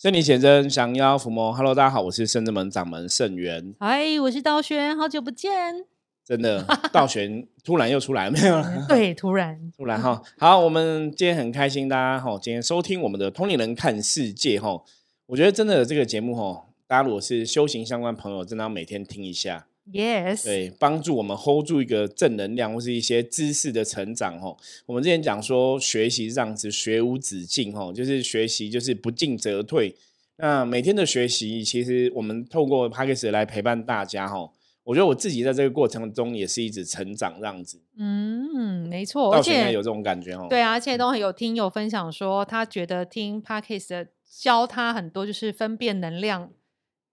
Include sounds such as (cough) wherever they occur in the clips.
圣灵显真，降妖伏魔。Hello，大家好，我是圣智门掌门圣元。嗨，我是道玄，好久不见。真的，(laughs) 道玄突然又出来没有了？对，突然，突然哈。好，我们今天很开心，大家哈，今天收听我们的《通灵人看世界》哈。我觉得真的这个节目哈，大家如果是修行相关朋友，真的要每天听一下。Yes，对，帮助我们 hold 住一个正能量或是一些知识的成长哦。我们之前讲说，学习这样子，学无止境哦，就是学习就是不进则退。那每天的学习，其实我们透过 p a c k a g e 来陪伴大家哦。我觉得我自己在这个过程中也是一直成长这样子。嗯，没错，而且有这种感觉哦。对啊，而且都很有听友分享说，他觉得听 p a c k a g e 教他很多就是分辨能量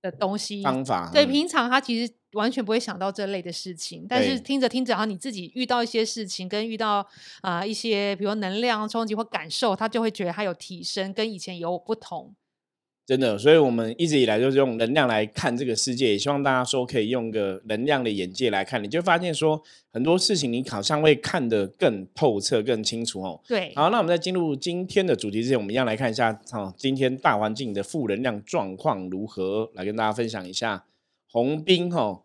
的东西方法。对，平常他其实。完全不会想到这类的事情，但是听着听着，然后你自己遇到一些事情，跟遇到啊一些比如能量冲击或感受，他就会觉得他有提升，跟以前有不同。真的，所以我们一直以来就是用能量来看这个世界，也希望大家说可以用个能量的眼界来看，你就发现说很多事情你好像会看得更透彻、更清楚哦。对，好，那我们在进入今天的主题之前，我们一样来看一下哦，今天大环境的负能量状况如何，来跟大家分享一下红兵哈。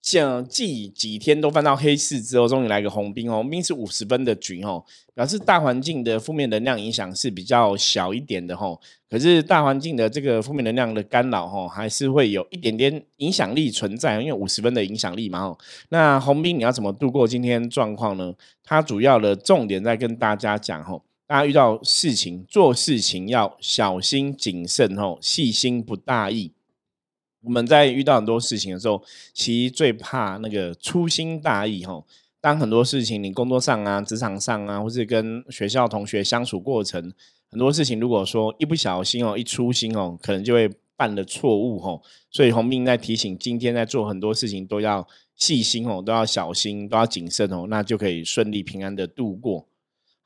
像继几天都翻到黑市之后，终于来个红兵哦，红兵是五十分的局哦，表示大环境的负面能量影响是比较小一点的吼。可是大环境的这个负面能量的干扰哦，还是会有一点点影响力存在，因为五十分的影响力嘛吼。那红兵你要怎么度过今天状况呢？它主要的重点在跟大家讲吼，大家遇到事情做事情要小心谨慎吼，细心不大意。我们在遇到很多事情的时候，其实最怕那个粗心大意哈。当很多事情你工作上啊、职场上啊，或是跟学校同学相处过程，很多事情如果说一不小心哦、一粗心哦，可能就会犯了错误哈。所以红兵在提醒，今天在做很多事情都要细心哦，都要小心，都要谨慎哦，那就可以顺利平安的度过。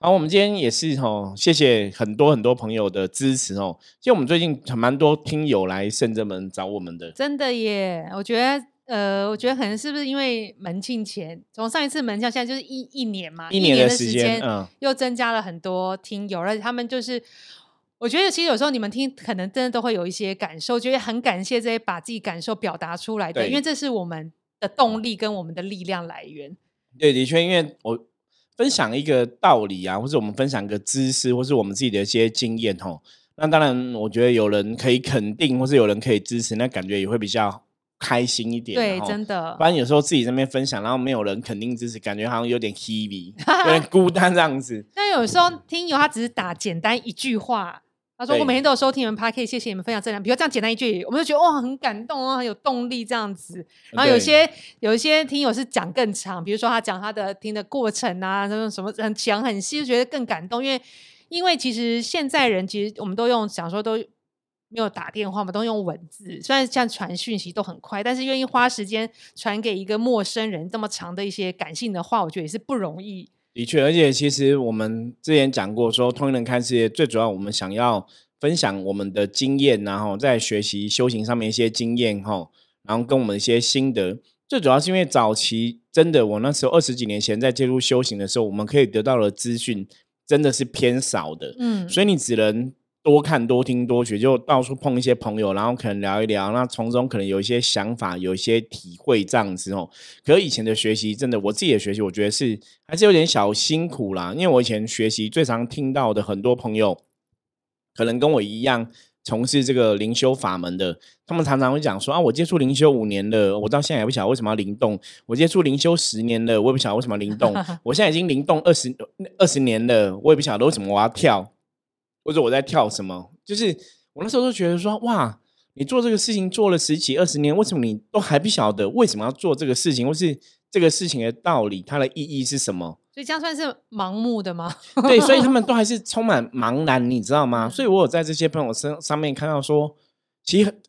好，我们今天也是哈，谢谢很多很多朋友的支持哦。其实我们最近很蛮多听友来圣者门找我们的，真的耶。我觉得，呃，我觉得可能是不是因为门庆前，从上一次门庆现在就是一一年嘛，一年的时间，嗯，又增加了很多听友，而且他们就是，我觉得其实有时候你们听，可能真的都会有一些感受，觉得很感谢这些把自己感受表达出来的，因为这是我们的动力跟我们的力量来源。对，的确，因为我。分享一个道理啊，或者我们分享一个知识，或是我们自己的一些经验哦。那当然，我觉得有人可以肯定，或是有人可以支持，那感觉也会比较开心一点。对，真的。不然有时候自己在那边分享，然后没有人肯定支持，感觉好像有点 heavy，(laughs) 有点孤单这样子。但有时候听友他只是打简单一句话。他说：“我每天都有收听你们 p a 谢谢你们分享正能量。比如这样简单一句，我们就觉得哇，很感动哦，很有动力这样子。然后有些有一些听友是讲更长，比如说他讲他的听的过程啊，那种什么很强很细，就觉得更感动。因为因为其实现在人其实我们都用想说都没有打电话嘛，都用文字。虽然像传讯息都很快，但是愿意花时间传给一个陌生人这么长的一些感性的话，我觉得也是不容易。”的确，而且其实我们之前讲过，说通人看世界最主要，我们想要分享我们的经验，然后在学习修行上面一些经验哈，然后跟我们一些心得。最主要是因为早期真的，我那时候二十几年前在接触修行的时候，我们可以得到的资讯真的是偏少的，嗯，所以你只能。多看多听多学，就到处碰一些朋友，然后可能聊一聊，那从中可能有一些想法，有一些体会这样子哦。可以前的学习，真的我自己的学习，我觉得是还是有点小辛苦啦。因为我以前学习最常听到的很多朋友，可能跟我一样从事这个灵修法门的，他们常常会讲说啊，我接触灵修五年了，我到现在也不晓得为什么要灵动；我接触灵修十年了，我也不晓得为什么灵动；(laughs) 我现在已经灵动二十二十年了，我也不晓得为什么我要跳。或者我在跳什么？就是我那时候都觉得说，哇，你做这个事情做了十几二十年，为什么你都还不晓得为什么要做这个事情，或是这个事情的道理，它的意义是什么？所以这样算是盲目的吗？对，所以他们 (laughs) 都还是充满茫然，你知道吗？所以我有在这些朋友身上面看到说，其实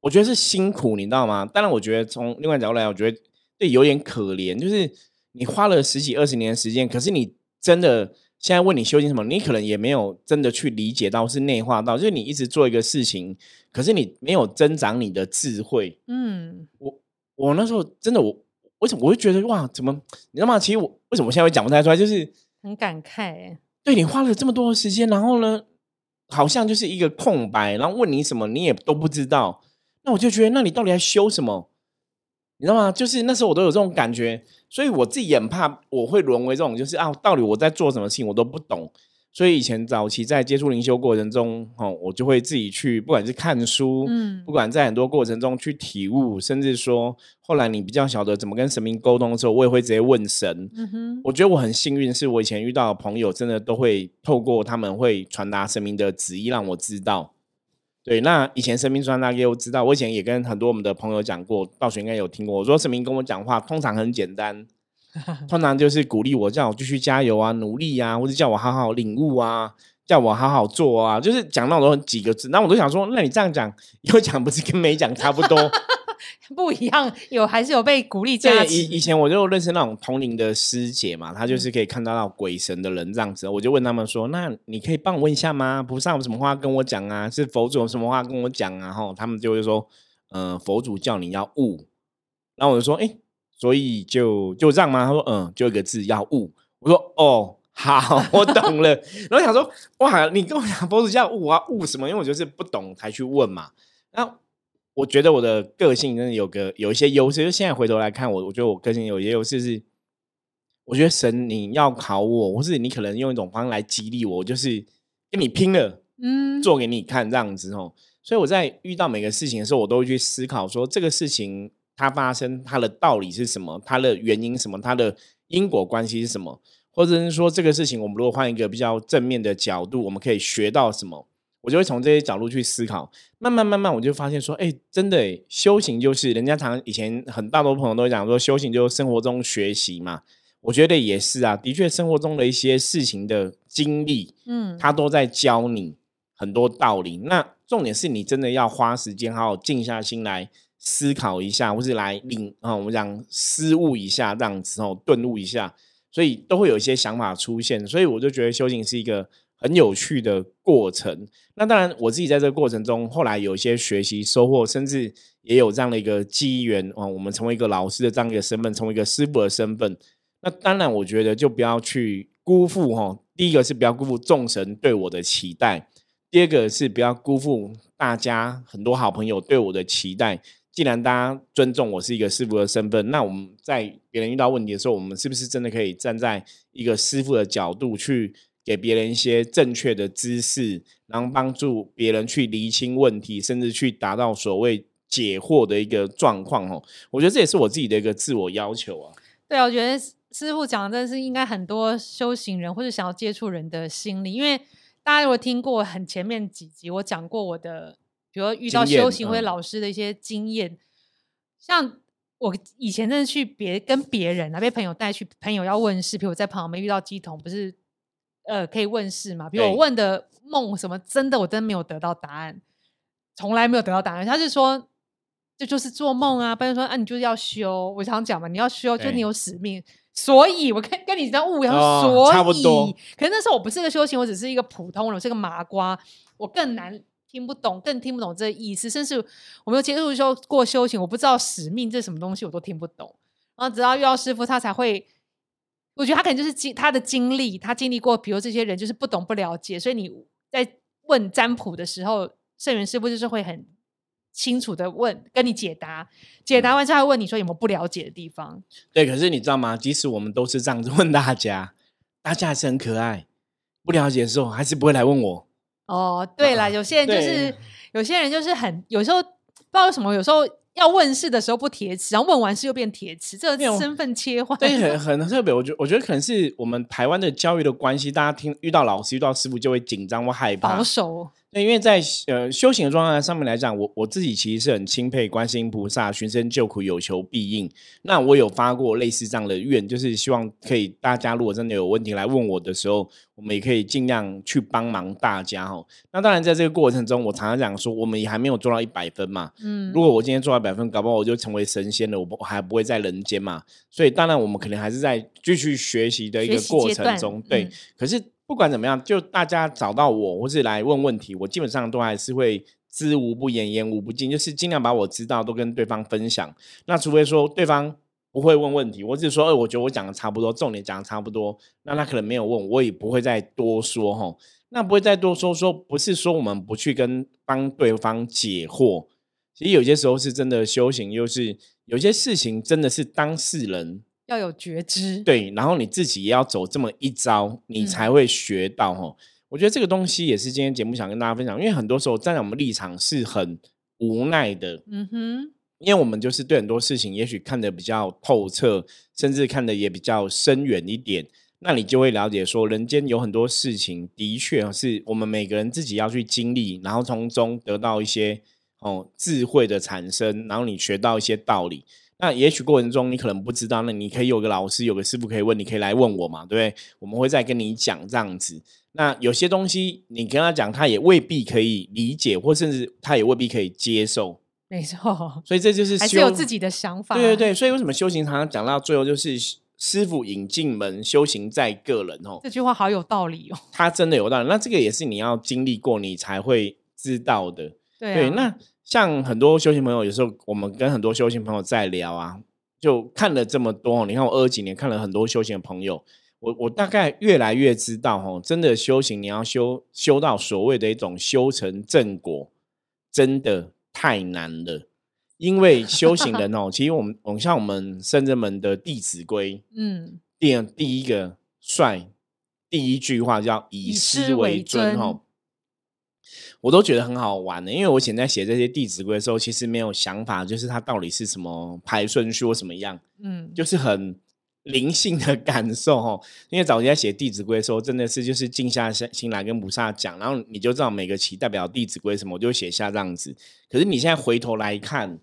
我觉得是辛苦，你知道吗？当然，我觉得从另外角度来，我觉得对有点可怜，就是你花了十几二十年的时间，可是你真的。现在问你修行什么，你可能也没有真的去理解到，是内化到，就是你一直做一个事情，可是你没有增长你的智慧。嗯，我我那时候真的，我为什么我会觉得哇，怎么你知道吗？其实我为什么我现在会讲不太出来，就是很感慨。对你花了这么多的时间，然后呢，好像就是一个空白，然后问你什么你也都不知道。那我就觉得，那你到底在修什么？你知道吗？就是那时候我都有这种感觉，所以我自己也很怕我会沦为这种，就是啊，到底我在做什么事情我都不懂。所以以前早期在接触灵修过程中，哦，我就会自己去，不管是看书，嗯，不管在很多过程中去体悟，甚至说后来你比较晓得怎么跟神明沟通的时候，我也会直接问神。嗯哼，我觉得我很幸运，是我以前遇到的朋友，真的都会透过他们会传达神明的旨意，让我知道。对，那以前生命传达给我知道，我以前也跟很多我们的朋友讲过，道学应该有听过。我说神明跟我讲话，通常很简单。(laughs) 通常就是鼓励我，叫我继续加油啊，努力啊，或者叫我好好领悟啊，叫我好好做啊，就是讲那种几个字。那我都想说，那你这样讲，有讲不是跟没讲差不多？(laughs) 不一样，有还是有被鼓励加持。以以前我就认识那种同龄的师姐嘛，她就是可以看到到鬼神的人这样子。我就问他们说：“那你可以帮我问一下吗？菩萨有什么话跟我讲啊？是佛祖有什么话跟我讲啊？”后，他们就会说：“嗯，佛祖叫你要悟。”然后我就说：“哎。”所以就就这样吗？他说嗯，就一个字要悟。我说哦，好，我懂了。然后想说哇，你跟我讲佛祖叫悟啊，悟什么？因为我就是不懂才去问嘛。那我觉得我的个性真的有个有一些优势。就现在回头来看，我我觉得我个性有些优势是，我觉得神你要考我，或是你可能用一种方式来激励我，就是跟你拼了，嗯，做给你看这样子哦。所以我在遇到每个事情的时候，我都会去思考说这个事情。它发生它的道理是什么？它的原因什么？它的因果关系是什么？或者是说这个事情，我们如果换一个比较正面的角度，我们可以学到什么？我就会从这些角度去思考。慢慢慢慢，我就发现说，哎，真的，修行就是人家常以前很大多朋友都讲说，修行就是生活中学习嘛。我觉得也是啊，的确，生活中的一些事情的经历，嗯，他都在教你很多道理。那重点是你真的要花时间，好好静下心来。思考一下，或是来领啊，我们讲思悟一下这样子哦，顿悟一下，所以都会有一些想法出现。所以我就觉得修行是一个很有趣的过程。那当然，我自己在这个过程中，后来有一些学习收获，甚至也有这样的一个机缘啊，我们成为一个老师的这样一个身份，成为一个师傅的身份。那当然，我觉得就不要去辜负哈。第一个是不要辜负众神对我的期待，第二个是不要辜负大家很多好朋友对我的期待。既然大家尊重我是一个师傅的身份，那我们在别人遇到问题的时候，我们是不是真的可以站在一个师傅的角度去给别人一些正确的知识，然后帮助别人去厘清问题，甚至去达到所谓解惑的一个状况？哦，我觉得这也是我自己的一个自我要求啊。对啊，我觉得师傅讲的真是应该很多修行人或者想要接触人的心理，因为大家如果听过很前面几集，我讲过我的。比如遇到修行或者老师的一些经验，像我以前真的去别跟别人啊，被朋友带去，朋友要问事，比如在旁边遇到鸡桶，不是呃可以问世嘛？比如我问的梦什么，真的我真没有得到答案，从来没有得到答案。他是说这就是做梦啊，不然说啊你就是要修，我常讲嘛，你要修就你有使命，所以我跟跟你在悟一样，所以差不多。可是那时候我不是个修行，我只是一个普通人，我是个麻瓜，我更难。听不懂，更听不懂这意思，甚至我没有接触修过修行，我不知道使命这什么东西，我都听不懂。然后直到遇到师傅，他才会，我觉得他可能就是经他的经历，他经历过，比如这些人就是不懂不了解，所以你在问占卜的时候，圣元师傅就是会很清楚的问，跟你解答，解答完之后还问你说有没有不了解的地方。对，可是你知道吗？即使我们都是这样子问大家，大家还是很可爱，不了解的时候还是不会来问我。哦，对了，有些人就是有些人就是很有时候不知道为什么，有时候要问世的时候不铁齿，然后问完事又变铁齿，这个身份切换，对，很 (laughs) 很特别。我觉我觉得可能是我们台湾的教育的关系，大家听遇到老师遇到师傅就会紧张或害怕，保守。那因为在呃修行的状态上面来讲，我我自己其实是很钦佩观世音菩萨，寻声救苦，有求必应。那我有发过类似这样的愿，就是希望可以大家如果真的有问题来问我的时候，我们也可以尽量去帮忙大家哦。那当然在这个过程中，我常常讲说，我们也还没有做到一百分嘛。嗯，如果我今天做到百分，搞不好我就成为神仙了，我不还不会在人间嘛。所以当然我们可能还是在继续学习的一个过程中，对。可是。不管怎么样，就大家找到我或是来问问题，我基本上都还是会知无不言，言无不尽，就是尽量把我知道都跟对方分享。那除非说对方不会问问题，我只是说，哎，我觉得我讲的差不多，重点讲的差不多，那他可能没有问，我也不会再多说哈。那不会再多说，说不是说我们不去跟帮对方解惑，其实有些时候是真的修行，又是有些事情真的是当事人要有觉知，对，然后你自己也要走这么一招，你才会学到哈。我觉得这个东西也是今天节目想跟大家分享，因为很多时候站在我们立场是很无奈的，嗯哼，因为我们就是对很多事情也许看得比较透彻，甚至看得也比较深远一点。那你就会了解说，人间有很多事情，的确是我们每个人自己要去经历，然后从中得到一些哦智慧的产生，然后你学到一些道理。那也许过程中你可能不知道，那你可以有个老师，有个师傅可以问，你可以来问我嘛，对不对？我们会再跟你讲这样子。那有些东西你跟他讲，他也未必可以理解，或甚至他也未必可以接受。没错，所以这就是还是有自己的想法。对对对，所以为什么修行常常讲到最后就是。师傅引进门，修行在个人哦。这句话好有道理哦。他真的有道理。那这个也是你要经历过，你才会知道的。对。那像很多修行朋友，有时候我们跟很多修行朋友在聊啊，就看了这么多。你看我二几年看了很多修行的朋友，我我大概越来越知道哦，真的修行你要修修到所谓的一种修成正果，真的太难了。因为修行人哦，(laughs) 其实我们，我们像我们深圳门的《弟子规》，嗯，第第一个帅，第一句话叫以师为尊哦，我都觉得很好玩的。因为我现在写这些《弟子规》的时候，其实没有想法，就是它到底是什么排顺序或什么样，嗯，就是很。灵性的感受哈，因为早年在写《弟子规》的时候，真的是就是静下心来跟菩萨讲，然后你就知道每个旗代表《弟子规》什么，我就写下这样子。可是你现在回头来看，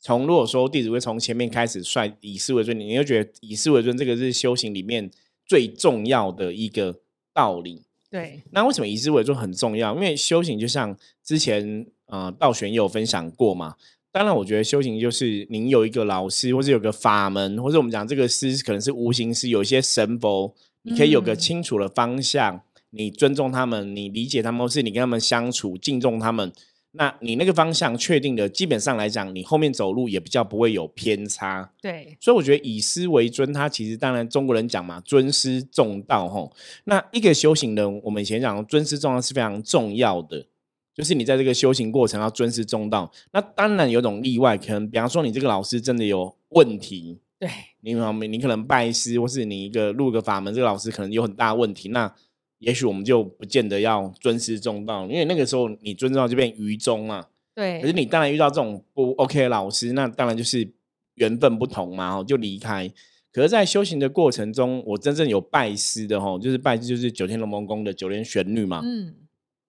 从如果说《弟子规》从前面开始率以师为尊，你又觉得以师为尊这个是修行里面最重要的一个道理。对，那为什么以知为重很重要？因为修行就像之前呃道玄也有分享过嘛。当然，我觉得修行就是您有一个老师，或者有个法门，或者我们讲这个师可能是无形师，有一些神佛，你可以有个清楚的方向，你尊重他们，你理解他们，或是你跟他们相处，敬重他们，那你那个方向确定的，基本上来讲，你后面走路也比较不会有偏差。对，所以我觉得以师为尊，他其实当然中国人讲嘛，尊师重道吼。那一个修行人，我们以前讲尊师重道是非常重要的。就是你在这个修行过程要尊师重道，那当然有种例外，可能比方说你这个老师真的有问题，对，你你你可能拜师，或是你一个入个法门，这个老师可能有很大问题，那也许我们就不见得要尊师重道，因为那个时候你尊重就变愚忠嘛。对，可是你当然遇到这种不 OK 的老师，那当然就是缘分不同嘛，就离开。可是，在修行的过程中，我真正有拜师的吼，就是拜师就是九天龙王宫的九天玄女嘛，嗯。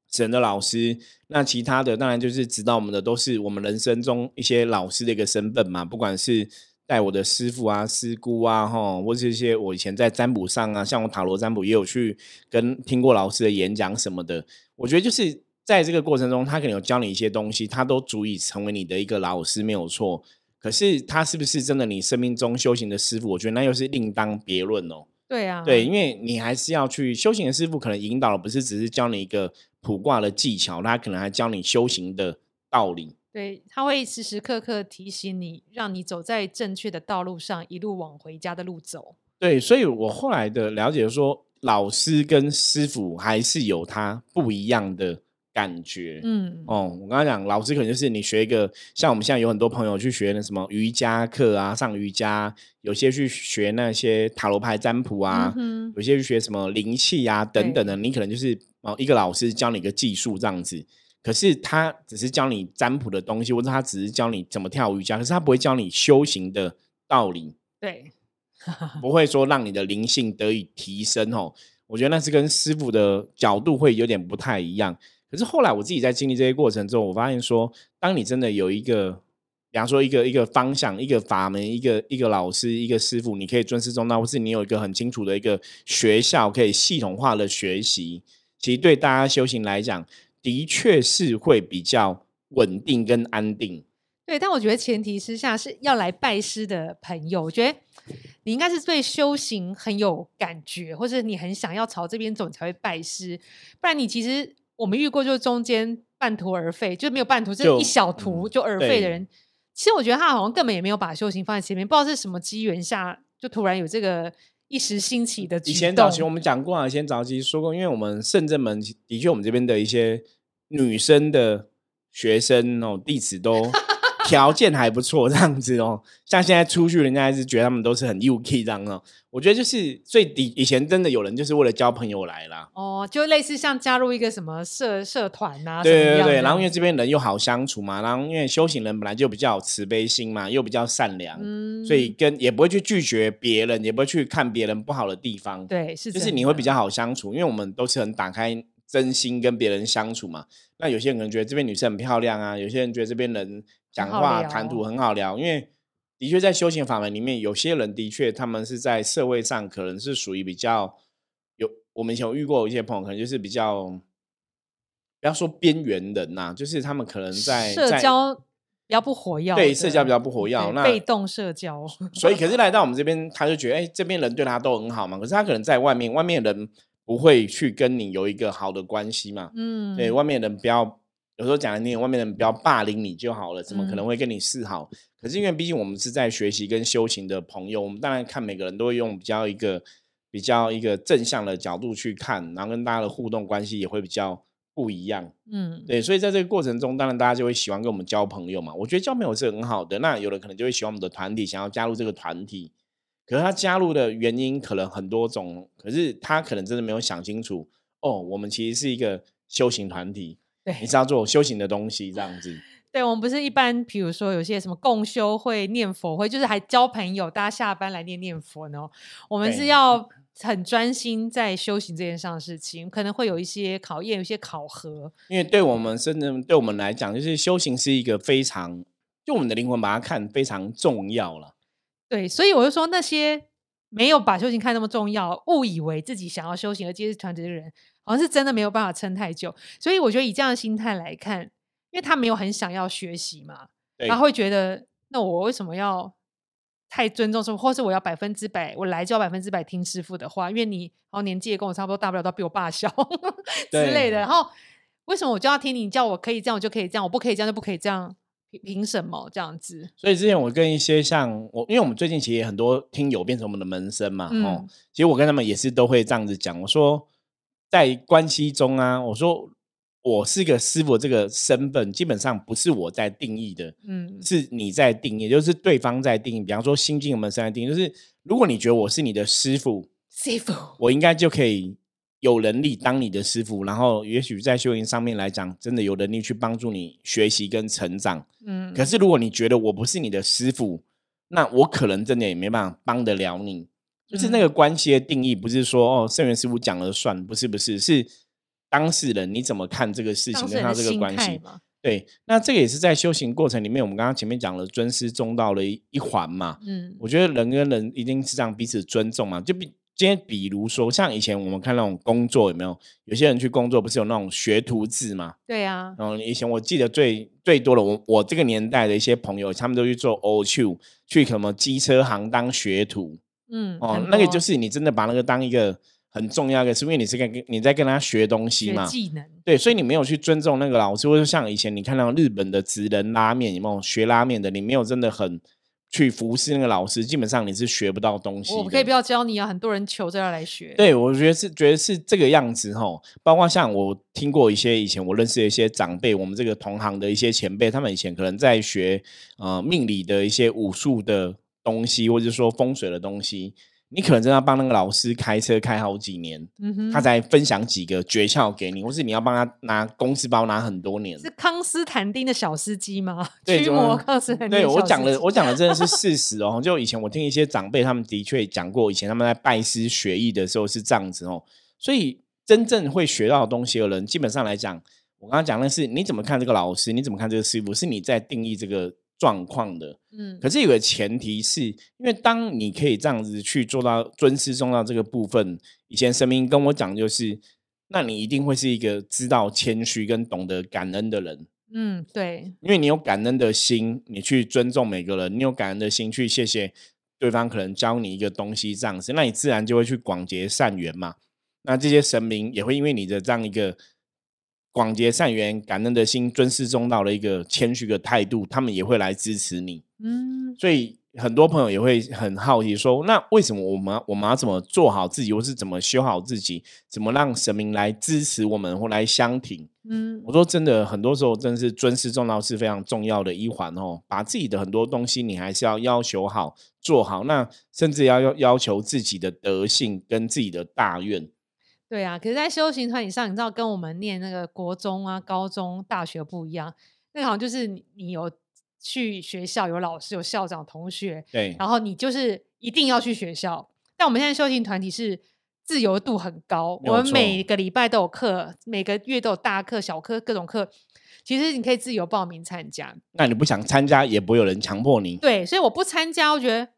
神的老师，那其他的当然就是指导我们的，都是我们人生中一些老师的一个身份嘛。不管是带我的师傅啊、师姑啊，哈，或是一些我以前在占卜上啊，像我塔罗占卜也有去跟听过老师的演讲什么的。我觉得就是在这个过程中，他可能有教你一些东西，他都足以成为你的一个老师，没有错。可是他是不是真的你生命中修行的师傅？我觉得那又是另当别论哦。对啊，对，因为你还是要去修行的师傅，可能引导的不是只是教你一个。卜卦的技巧，他可能还教你修行的道理。对，他会时时刻刻提醒你，让你走在正确的道路上，一路往回家的路走。对，所以我后来的了解说，老师跟师傅还是有他不一样的感觉。嗯，哦，我刚刚讲，老师可能就是你学一个，像我们现在有很多朋友去学那什么瑜伽课啊，上瑜伽，有些去学那些塔罗牌占卜啊，嗯有些去学什么灵气啊等等的，你可能就是。哦，一个老师教你一个技术这样子，可是他只是教你占卜的东西，或者他只是教你怎么跳瑜伽，可是他不会教你修行的道理。对，(laughs) 不会说让你的灵性得以提升哦。我觉得那是跟师傅的角度会有点不太一样。可是后来我自己在经历这些过程中，我发现说，当你真的有一个，比方说一个一个方向、一个法门、一个一个老师、一个师傅，你可以尊师重道，或是你有一个很清楚的一个学校，可以系统化的学习。其实对大家修行来讲，的确是会比较稳定跟安定。对，但我觉得前提之下是要来拜师的朋友，我觉得你应该是对修行很有感觉，或者你很想要朝这边走才会拜师。不然你其实我们遇过，就是中间半途而废，就没有半途，就一小途就而废的人，其实我觉得他好像根本也没有把修行放在前面，不知道是什么机缘下，就突然有这个一时兴起的以前早期我。们讲过啊，以前早期说过，因为我们圣正门的确我们这边的一些女生的学生哦弟子都 (laughs) 条件还不错，这样子哦。像现在出去，人家还是觉得他们都是很 UK 这样哦。我觉得就是最底以前真的有人就是为了交朋友来啦。哦，就类似像加入一个什么社社团啊，对对对，然后因为这边人又好相处嘛，然后因为修行人本来就比较有慈悲心嘛，又比较善良，嗯所以跟也不会去拒绝别人，也不会去看别人不好的地方。对是就是你会比较好相处，因为我们都是很打开真心跟别人相处嘛。那有些人可能觉得这边女生很漂亮啊，有些人觉得这边人讲话谈吐很好聊，因为的确在修行法门里面，有些人的确他们是在社会上可能是属于比较有，我们以前有遇过一些朋友，可能就是比较不要说边缘人呐、就是他们可能在在社交比较不活跃的，对社交比较不活跃那被动社交，所以，可是 (laughs) 来到我们这边，他就觉得，哎、这边人对他都很好嘛。可是他可能在外面，外面人不会去跟你有一个好的关系嘛。嗯，对，外面人不要，有时候讲难听点，外面人不要霸凌你就好了，怎么可嗯能会跟你示好？可是因为毕竟我们是在学习跟修行的朋友，我们当然看每个人都会用比较一个比较一个正向的角度去看，然后跟大家的互动关系也会比较不一样。嗯，对，所以在这个过程中，当然大家就会喜欢跟我们交朋友嘛。我觉得交朋友是很好的。那有的可能就会喜欢我们的团体，想要加入这个团体。可是他加入的原因可能很多种，可是他可能真的没有想清楚。哦，我们其实是一个修行团体，对你是要做修行的东西，这样子。对，我们不是一般，比如说有些什么共修会、念佛会，就是还交朋友，大家下班来念念佛呢。我们是要很专心在修行这件上的事情，可能会有一些考验，有一些考核。因为对我们甚至对我们来讲，就是修行是一个非常，就我们的灵魂把它看非常重要了。对，所以我就说那些没有把修行看那么重要，误以为自己想要修行而接触团体的人，好像是真的没有办法撑太久。所以我觉得以这样的心态来看，因为他没有很想要学习嘛，对，他会觉得，那我为什么要太尊重师傅，或是我要百分之百，我来就要百分之百听师傅的话？因为你然后年纪也跟我差不多，大不了都比我爸小 (laughs) 之类的。然后为什么我就要听你叫我可以这样，我就可以这样，我不可以这样就不可以这样？凭凭什么这样子？所以之前我跟一些像我，因为我们最近其实也很多听友变成我们的门生嘛，其实我跟他们也是都会这样子讲，我说在关系中啊，我说我是个师傅这个身份，基本上不是我在定义的，嗯，是你在定义，也就是对方在定义。比方说新进门生在定义，就是如果你觉得我是你的师傅，师傅，我应该就可以有能力当你的师傅，然后也许在修行上面来讲，真的有能力去帮助你学习跟成长。嗯，可是如果你觉得我不是你的师傅，那我可能真的也没办法帮得了你。就是那个关系的定义，不是说哦，圣元师傅讲了算，不是不是，是当事人你怎么看这个事情，跟他这个关系。对，那这个也是在修行过程里面，我们刚刚前面讲了尊师重道的一一环嘛。嗯我觉得人跟人一定是这样彼此尊重嘛。就比今天，比如说像以前我们看那种工作有没有？有些人去工作不是有那种学徒制嘛？对啊，然后以前我记得最最多的，我我这个年代的一些朋友，他们都去做 O 去去什么机车行当学徒嗯，哦那个就是你真的把那个当一个很重要的，是因为你是跟你在跟他学东西嘛。技能，对，所以你没有去尊重那个老师，或者像以前你看到日本的职人拉面，有没有学拉面的？你没有真的很去服侍那个老师，基本上你是学不到东西的。我可以不要教你啊，很多人求着要来学，对，我觉得是觉得是这个样子吼，包括像我听过一些以前我认识的一些长辈，我们这个同行的一些前辈，他们以前可能在学呃命理的一些武术的东西，或者说风水的东西，你可能真的要帮那个老师开车开好几年，他才分享几个诀窍给你，或是你要帮他拿公司包拿很多年。是康斯坦丁的小司机吗？(laughs) 驱对怎么魔康斯坦丁对小司机，我讲的，我讲的真的是事实哦。就以前我听一些长辈，他们的确讲过，以前他们在拜师学艺的时候是这样子哦。所以真正会学到的东西的人，基本上来讲，我刚刚讲的是你怎么看这个老师，你怎么看这个师傅，是你在定义这个状况的。嗯可是有个前提是，因为当你可以这样子去做到尊师重道这个部分，以前神明跟我讲就是，那你一定会是一个知道谦虚跟懂得感恩的人。嗯，对，因为你有感恩的心，你去尊重每个人，你有感恩的心去谢谢对方，可能教你一个东西这样子，那你自然就会去广结善缘嘛。那这些神明也会因为你的这样一个广结善缘、感恩的心、尊师重道的一个谦虚的态度，他们也会来支持你。嗯，所以。很多朋友也会很好奇说，那为什么我们我们要怎么做好自己，或是怎么修好自己，怎么让神明来支持我们或来相挺？嗯，我说真的，很多时候真的是尊师重道是非常重要的一环哦。把自己的很多东西，你还是要要求好做好，那甚至要要要求自己的德性跟自己的大愿。对啊，可是，在修行团体上，你知道，跟我们念那个国中啊、高中、大学不一样，那好像就是你有。去学校有老师有校长同学，对，然后你就是一定要去学校。但我们现在修行团体是自由度很高，我们每个礼拜都有课，每个月都有大课小课各种课，其实你可以自由报名参加。那你不想参加，也不会有人强迫你。对，所以我不参加，我觉得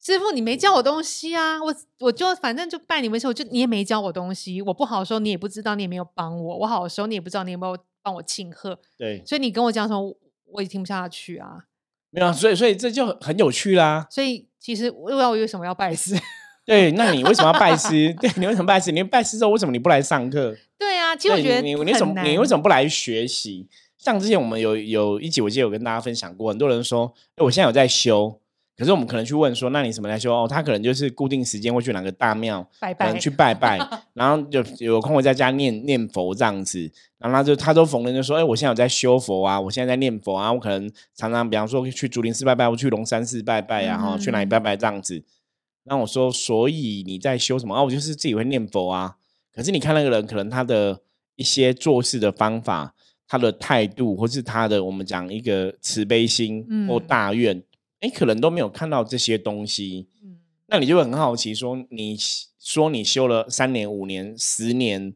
师傅你没教我东西啊，我我就反正就拜你为师，我就你也没教我东西，我不好的时候你也不知道，你也没有帮我，我好的时候你也不知道，你有没有帮我庆贺？对，所以你跟我讲什么？我也听不下去啊，没有，所以所以这就很有趣啦。所以其实我要为什么要拜师？(laughs) 对，那你为什么要拜师？(laughs) 对你为什么拜师？你拜师之后为什么你不来上课？对啊，其实我觉得你你什么你为什么不来学习？像之前我们有有一集，我记得有跟大家分享过，很多人说，哎，我现在有在修。可是我们可能去问说，那你什么来修？哦，他可能就是固定时间会去哪个大庙，拜拜，去拜拜，(laughs) 然后就有空会在家念念佛这样子。然后他就他都逢人就说，哎，我现在有在修佛啊，我现在在念佛啊，我可能常常比方说去竹林寺拜拜，我去龙山寺拜拜呀，哈，去哪里拜拜这样子。那我说，所以你在修什么啊？我就是自己会念佛啊。可是你看那个人，可能他的一些做事的方法，他的态度，或是他的我们讲一个慈悲心或大愿。哎，可能都没有看到这些东西，嗯，那你就会很好奇，说你说你修了三年、五年、十年，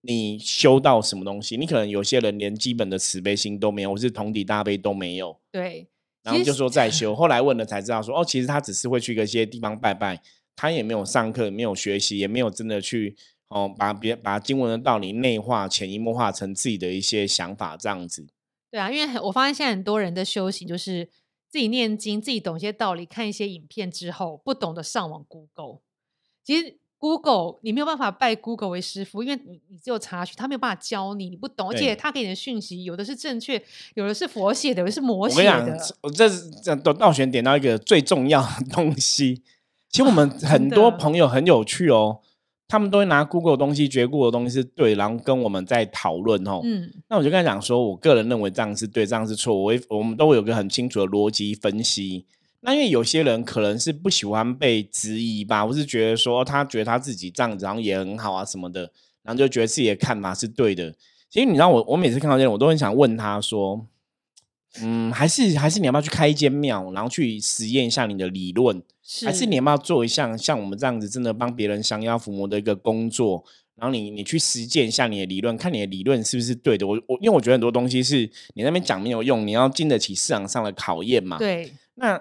你修到什么东西？你可能有些人连基本的慈悲心都没有，或是同体大悲都没有，对，然后就说再 (laughs) 修，后来问了才知道，说哦，其实他只是会去一些地方拜拜，他也没有上课，没有学习，也没有真的去哦，把别把经文的道理内化、潜移默化成自己的一些想法，这样子。对啊，因为我发现现在很多人的修行就是。自己念经，自己懂一些道理，看一些影片之后，不懂得上网 Google。其实 Google 你没有办法拜 Google 为师傅，因为你你只有查询，他没有办法教你，你不懂，而且他给你的讯息有的是正确，有的是佛写的，有的是魔写的。我这这都倒选点到一个最重要的东西。其实我们 (laughs) 很多朋友很有趣哦。他们都会拿 Google 东西，觉得 Google 东西是对，然后跟我们在讨论哦。嗯，那我就跟他讲说，我个人认为这样是对，这样是错。我我们都会有个很清楚的逻辑分析。那因为有些人可能是不喜欢被质疑吧，或是觉得说他觉得他自己这样子然后也很好啊什么的，然后就觉得自己的看法是对的。其实你知道，我我每次看到这样，我都很想问他说。嗯，还是还是你要不要去开一间庙，然后去实验一下你的理论？还是你要不要做一项像我们这样子，真的帮别人降妖伏魔的一个工作？然后你你去实践一下你的理论，看你的理论是不是对的？我我因为我觉得很多东西是你那边讲没有用，你要经得起市场上的考验嘛。对，那。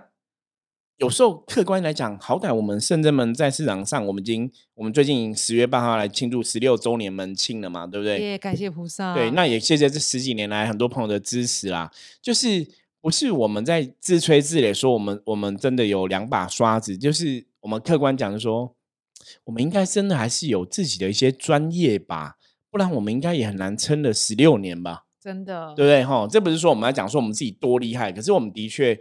有时候客观来讲，好歹我们圣真门在市场上，我们已经我们最近十月八号来庆祝十六周年门庆了嘛，对不对？也感谢菩萨。对，那也谢谢这十几年来很多朋友的支持啦。就是不是我们在自吹自擂说我们我们真的有两把刷子，就是我们客观讲的说，我们应该真的还是有自己的一些专业吧，不然我们应该也很难撑了十六年吧。真的，对不对？哈，这不是说我们来讲说我们自己多厉害，可是我们的确。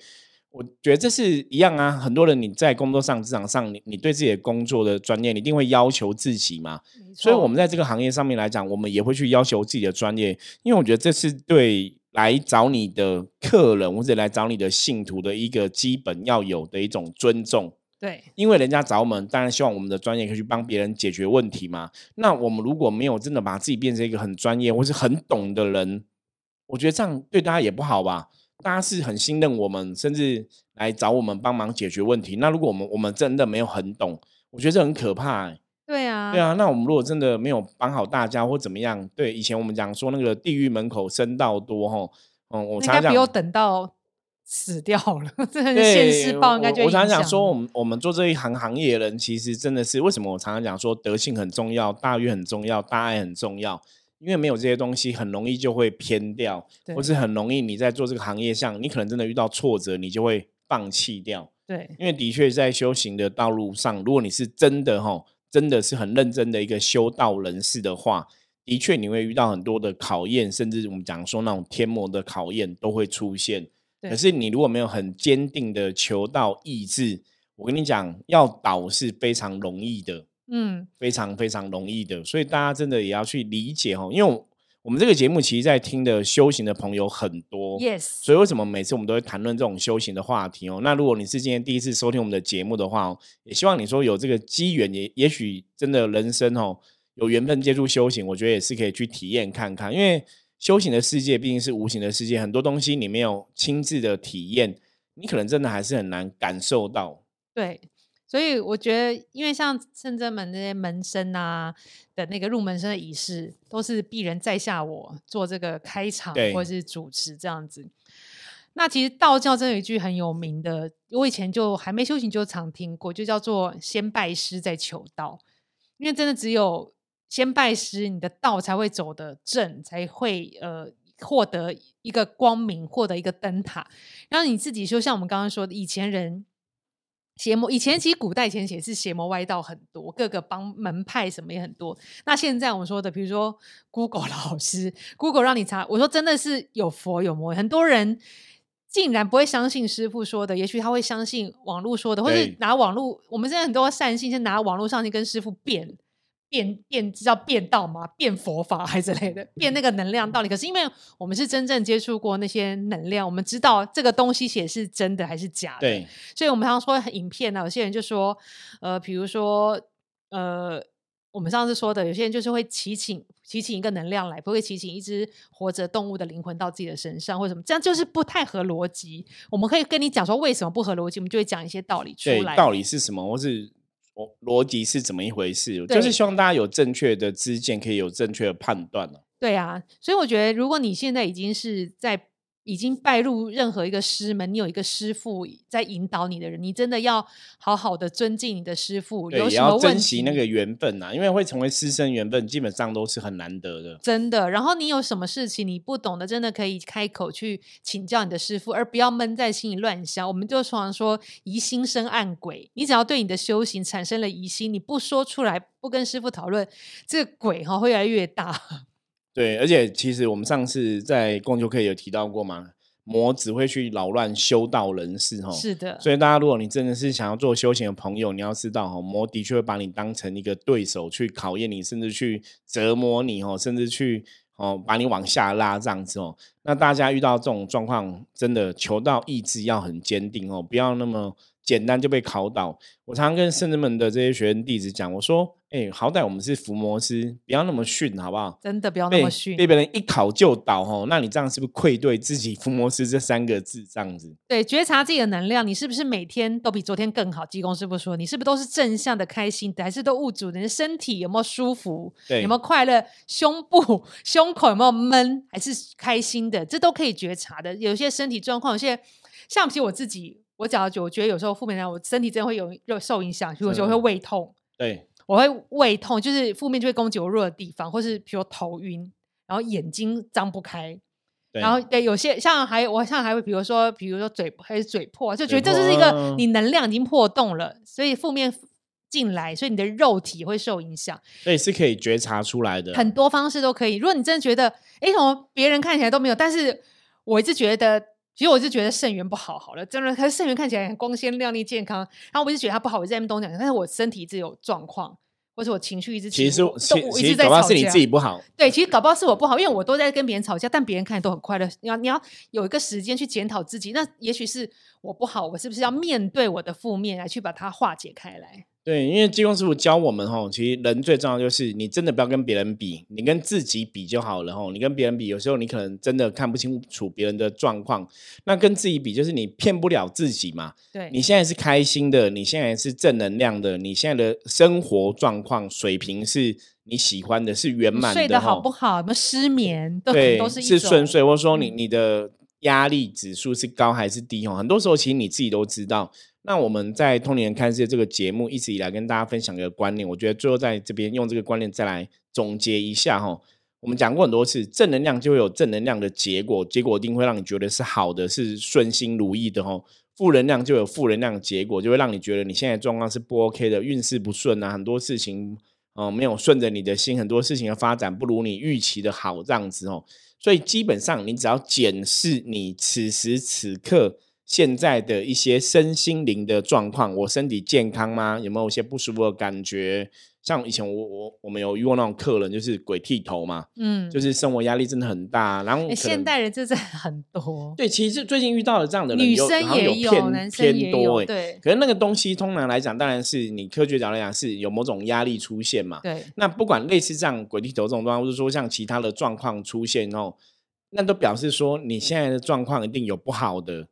我觉得这是一样啊，很多人你在工作上、职场上，你你对自己的工作的专业，你一定会要求自己嘛。所以，我们在这个行业上面来讲，我们也会去要求自己的专业，因为我觉得这是对来找你的客人或者来找你的信徒的一个基本要有的一种尊重。对，因为人家找我们，当然希望我们的专业可以去帮别人解决问题嘛。那我们如果没有真的把自己变成一个很专业或是很懂的人，我觉得这样对大家也不好吧。大家是很信任我们，甚至来找我们帮忙解决问题。那如果我们我们真的没有很懂，我觉得这很可怕。对啊，对啊。那我们如果真的没有帮好大家或怎么样，对以前我们讲说那个地狱门口僧道多哈，嗯，我常常比我等到死掉了，(laughs) 这很现世报应该就我常常讲说，我们我们做这一行行业的人，其实真的是为什么我常常讲说德性很重要，大愿很重要，大爱很重要。因为没有这些东西，很容易就会偏掉，或是很容易你在做这个行业上，你可能真的遇到挫折，你就会放弃掉。对，因为的确在修行的道路上，如果你是真的哈，真的是很认真的一个修道人士的话，的确你会遇到很多的考验，甚至我们讲说那种天魔的考验都会出现。可是你如果没有很坚定的求道意志，我跟你讲，要倒是非常容易的，嗯，非常非常容易的。所以大家真的也要去理解哦，因为我们这个节目其实在听的修行的朋友很多，yes。所以为什么每次我们都会谈论这种修行的话题哦？那如果你是今天第一次收听我们的节目的话，哦也希望你说有这个机缘，也也许真的人生哦。有缘分接触修行，我觉得也是可以去体验看看，因为修行的世界毕竟是无形的世界，很多东西你没有亲自的体验，你可能真的还是很难感受到。对，所以我觉得，因为像圣真门那些门生啊的那个入门生的仪式，都是鄙人在下我做这个开场或者是主持这样子。那其实道教真有一句很有名的，我以前就还没修行就常听过，就叫做“先拜师再求道”，因为真的只有。先拜师，你的道才会走得正，才会呃获得一个光明，获得一个灯塔。然后你自己就像我们刚刚说的，以前人邪魔，以前其实古代以前也是邪魔歪道很多，各个帮门派什么也很多。那现在我们说的，比如说 Google 老师，Google (laughs) 让你查，我说真的是有佛有魔，很多人竟然不会相信师傅说的，也许他会相信网络说的，或是拿网络，我们现在很多善信，是拿网络上去跟师傅辩。变变叫变道吗？变佛法还是之类的？变那个能量道理？可是因为我们是真正接触过那些能量，我们知道这个东西写是真的还是假的。对，所以我们常说影片呢，有些人就说，呃，比如说，呃，我们上次说的，有些人就是会祈请祈请一个能量来，不会祈请一只活着动物的灵魂到自己的身上，或什么，这样就是不太合逻辑。我们可以跟你讲说为什么不合逻辑，我们就会讲一些道理出来。道理是什么？或是？逻辑是怎么一回事？就是希望大家有正确的知见，可以有正确的判断对啊，所以我觉得，如果你现在已经是在。已经拜入任何一个师门，你有一个师傅在引导你的人，你真的要好好的尊敬你的师傅。对，也要珍惜那个缘分呐，因为会成为师生缘分，基本上都是很难得的。真的。然后你有什么事情你不懂的，真的可以开口去请教你的师傅，而不要闷在心里乱想。我们就常说疑心生暗鬼，你只要对你的修行产生了疑心，你不说出来，不跟师傅讨论，这个鬼哈会越来越大。对，而且其实我们上次在共修课有提到过嘛，魔只会去扰乱修道人士哈。是的，所以大家如果你真的是想要做修行的朋友，你要知道哈，魔的确会把你当成一个对手去考验你，甚至去折磨你哦，甚至去哦把你往下拉这样子哦。那大家遇到这种状况，真的求道意志要很坚定哦，不要那么。简单就被考倒。我常常跟圣人们的这些学生弟子讲，我说：“哎，好歹我们是伏魔师，不要那么逊，好不好？真的不要那么逊，被别人一考就倒哦。那你这样是不是愧对自己‘伏魔师’这三个字？这样子？对，觉察自己的能量，你是不是每天都比昨天更好？济公师傅说，你是不是都是正向的、开心的，还是都物主？你的身体有没有舒服？对，有没有快乐？胸部、胸口有没有闷？还是开心的？这都可以觉察的。有些身体状况，有些像其实我自己。我讲就我觉得有时候负面量，我身体真的会有有受影响，有时候会胃痛。对，我会胃痛，就是负面就会攻击我弱的地方，或是比如头晕，然后眼睛张不开，然后对有些像还我像还会比如说比如说嘴还是嘴破，就觉得这就是一个你能量已经破洞了，所以负面进来，所以你的肉体会受影响。所以是可以觉察出来的，很多方式都可以。如果你真的觉得哎，什么别人看起来都没有，但是我一直觉得。其实我是觉得肾源不好，好了，真的，可是肾源看起来很光鲜亮丽、健康，然后我就觉得他不好，我在那边东讲，但是我身体一直有状况，或者我情绪一直其实其实搞不好是你自己不好，对，其实搞不好是我不好，因为我都在跟别人吵架，但别人看都很快乐。你要你要有一个时间去检讨自己，那也许是我不好，我是不是要面对我的负面来去把它化解开来？对，因为金光师傅教我们吼，其实人最重要就是你真的不要跟别人比，你跟自己比就好了吼。你跟别人比，有时候你可能真的看不清楚别人的状况。那跟自己比，就是你骗不了自己嘛。对，你现在是开心的，你现在是正能量的，你现在的生活状况水平是你喜欢的，是圆满的。睡得好不好？有没有失眠？对，都是是顺遂，或者说你你的压力指数是高还是低？哦，很多时候其实你自己都知道。那我们在《通年看世界》这个节目一直以来跟大家分享一个观念，我觉得最后在这边用这个观念再来总结一下哈。我们讲过很多次，正能量就会有正能量的结果，结果一定会让你觉得是好的，是顺心如意的哈。负能量就有负能量的结果，就会让你觉得你现在状况是不 OK 的，运势不顺啊，很多事情哦，没有顺着你的心，很多事情的发展不如你预期的好，这样子哦。所以基本上，你只要检视你此时此刻现在的一些身心灵的状况，我身体健康吗？有没有一些不舒服的感觉？像以前我我我们有遇过那种客人，就是鬼剃头嘛，嗯，就是生活压力真的很大，然后现代人就是 (laughs) 很多，对，其实最近遇到了这样的人，女生也有，男生也有，对。可是那个东西通常来讲，当然是你科学角度来讲是有某种压力出现嘛，对。那不管类似这样鬼剃头这种状况，或者说像其他的状况出现哦，那都表示说你现在的状况一定有不好的。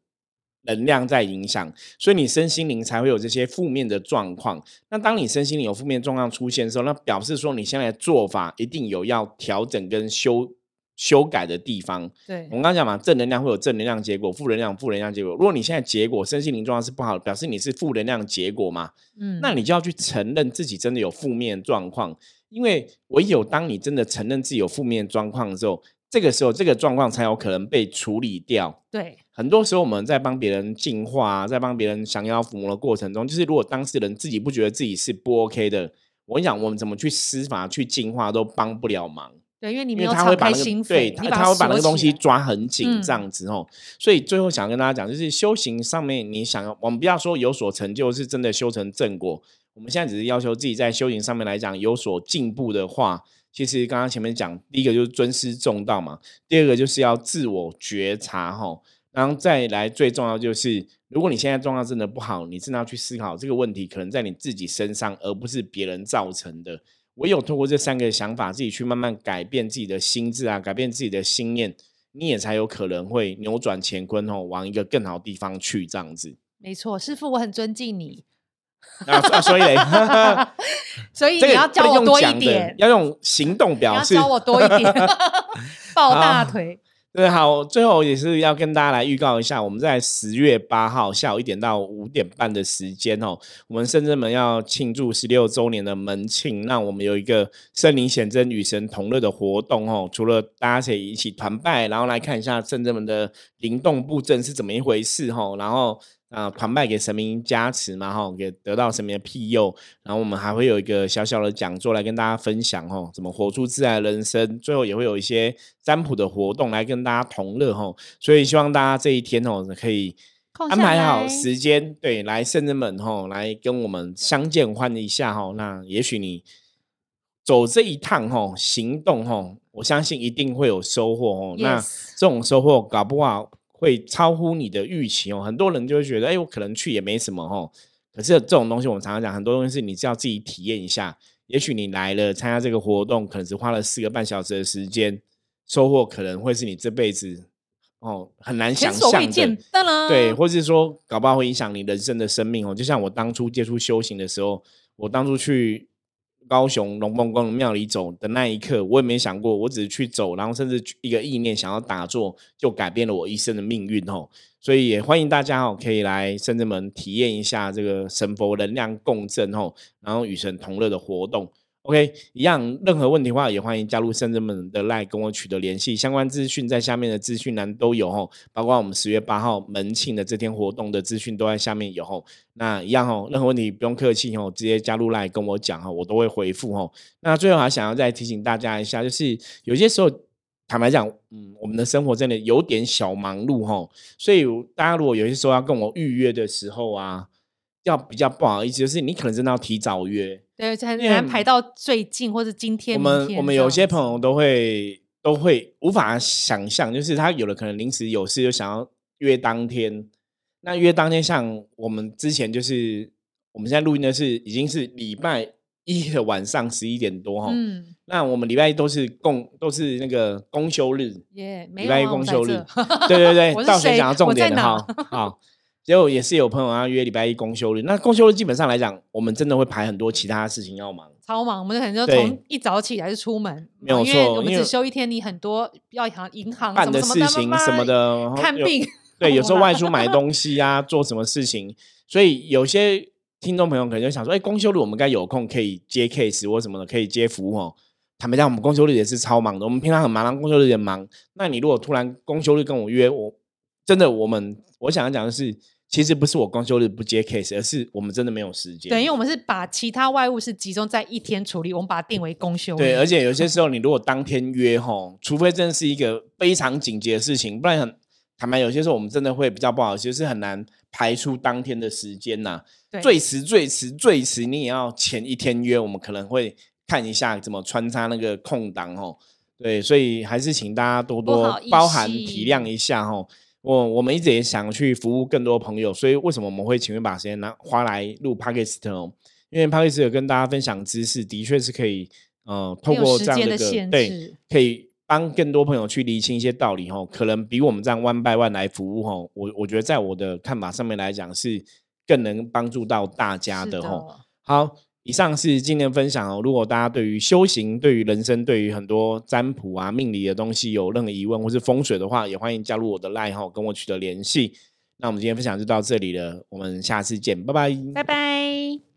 能量在影响，所以你身心灵才会有这些负面的状况。那当你身心灵有负面状况出现的时候，那表示说你现在的做法一定有要调整跟修修改的地方。对，我们刚刚讲嘛，正能量会有正能量结果，负能量负能量结果。如果你现在结果身心灵状况是不好，表示你是负能量结果嘛？嗯，那你就要去承认自己真的有负面状况，因为唯有当你真的承认自己有负面状况的时候。这个时候，这个状况才有可能被处理掉。对，很多时候我们在帮别人净化，在帮别人降妖伏魔的过程中，就是如果当事人自己不觉得自己是不 OK 的，我跟你讲，我们怎么去施法去净化都帮不了忙。对，因为你没有敞开心对，他他会把那个东西抓很紧，这样子哦。所以最后想跟大家讲，就是修行上面，你想要，我们不要说有所成就，是真的修成正果。我们现在只是要求自己在修行上面来讲有所进步的话。其实刚刚前面讲，第一个就是尊师重道嘛，第二个就是要自我觉察哈，然后再来最重要就是，如果你现在状况真的不好，你真的要去思考这个问题可能在你自己身上，而不是别人造成的。唯有透过这三个想法，自己去慢慢改变自己的心智啊，改变自己的心念，你也才有可能会扭转乾坤哦，往一个更好的地方去这样子。没错，师傅，我很尊敬你。啊，所以，(laughs) (laughs) 所以你要教我多一点，要用行动表示。教我多一点，(laughs) 抱大腿。对，好，最后也是要跟大家来预告一下，我们在十月八号下午一点到五点半的时间哦，我们圣真门要庆祝十六周年的门庆，那我们有一个圣灵显真与神同乐的活动哦，除了大家可以一起团拜，然后来看一下圣真门的灵动布阵是怎么一回事哦，然后。啊，团拜给神明加持嘛，哈，给得到神明的庇佑。然后我们还会有一个小小的讲座来跟大家分享，哈，怎么活出自然人生。最后也会有一些占卜的活动来跟大家同乐，哈。所以希望大家这一天哦，可以安排好时间，对，来圣人们，哈，来跟我们相见欢一下，哈。那也许你走这一趟，哈，行动，哈，我相信一定会有收获，哦。那这种收获搞不好。会超乎你的预期哦，很多人就会觉得，哎，我可能去也没什么哦。可是这种东西，我们常常讲，很多东西是你是要自己体验一下。也许你来了参加这个活动，可能只花了四个半小时的时间，收获可能会是你这辈子哦很难想象的。对，或者是说，搞不好会影响你人生的生命哦。就像我当初接触修行的时候，我当初去。高雄龙凤宫庙里走的那一刻，我也没想过，我只是去走，然后甚至一个意念想要打坐，就改变了我一生的命运哦。所以也欢迎大家哦，可以来深圳门体验一下这个神佛能量共振哦，然后与神同乐的活动。OK，一样，任何问题的话也欢迎加入圣人们的 Line 跟我取得联系，相关资讯在下面的资讯栏都有哦，包括我们十月八号门庆的这天活动的资讯都在下面有吼。那一样哦，任何问题不用客气哦，直接加入 Line 跟我讲哈，我都会回复哦。那最后还想要再提醒大家一下，就是有些时候坦白讲，嗯，我们的生活真的有点小忙碌吼，所以大家如果有些时候要跟我预约的时候啊。要比较不好意思，就是你可能真的要提早约，对，才能排到最近或者今天。我们我们有些朋友都会都会无法想象，就是他有的可能临时有事就想要约当天。那约当天，像我们之前就是我们现在录音的是已经是礼拜一的晚上十一点多哈。嗯。那我们礼拜一都是公都是那个公休日，耶，礼拜一公休日。对 (laughs) 对对，(laughs) 到谁讲到重点的哈？好。结果也是有朋友要约礼拜一公休日，那公休日基本上来讲，我们真的会排很多其他事情要忙，超忙。我们可能就从一早起来就出门，没有错。我们只休一天，你很多要行银行办的事情什么的，看病。对，有时候外出买东西啊，(laughs) 做什么事情。所以有些听众朋友可能就想说，哎，公休日我们该有空可以接 case 或什么的，可以接服务哦。坦白讲，我们公休日也是超忙的，我们平常很忙，公休日也忙。那你如果突然公休日跟我约，我真的我们我想要讲的是。其实不是我公休日不接 case，而是我们真的没有时间。对，因为我们是把其他外务是集中在一天处理，我们把它定为公休日。对，而且有些时候你如果当天约吼，除非真的是一个非常紧急的事情，不然很坦白，有些时候我们真的会比较不好，其实是很难排出当天的时间呐。对最迟最迟最迟，你也要前一天约，我们可能会看一下怎么穿插那个空档哦。对，所以还是请大家多多包涵思体谅一下哦。我我们一直也想去服务更多朋友，所以为什么我们会情愿把时间拿花来录 podcast 哦？因为 podcast 有跟大家分享知识，的确是可以，呃，透过这样的一个对，可以帮更多朋友去理清一些道理哦，可能比我们这样 one by one 来服务哦，我我觉得在我的看法上面来讲是更能帮助到大家是的吼。好，以上是今天分享哦。如果大家对于修行、对于人生、对于很多占卜啊、命理的东西有任何疑问，或是风水的话，也欢迎加入我的 line 哈，跟我取得联系。那我们今天分享就到这里了，我们下次见，拜拜。拜拜。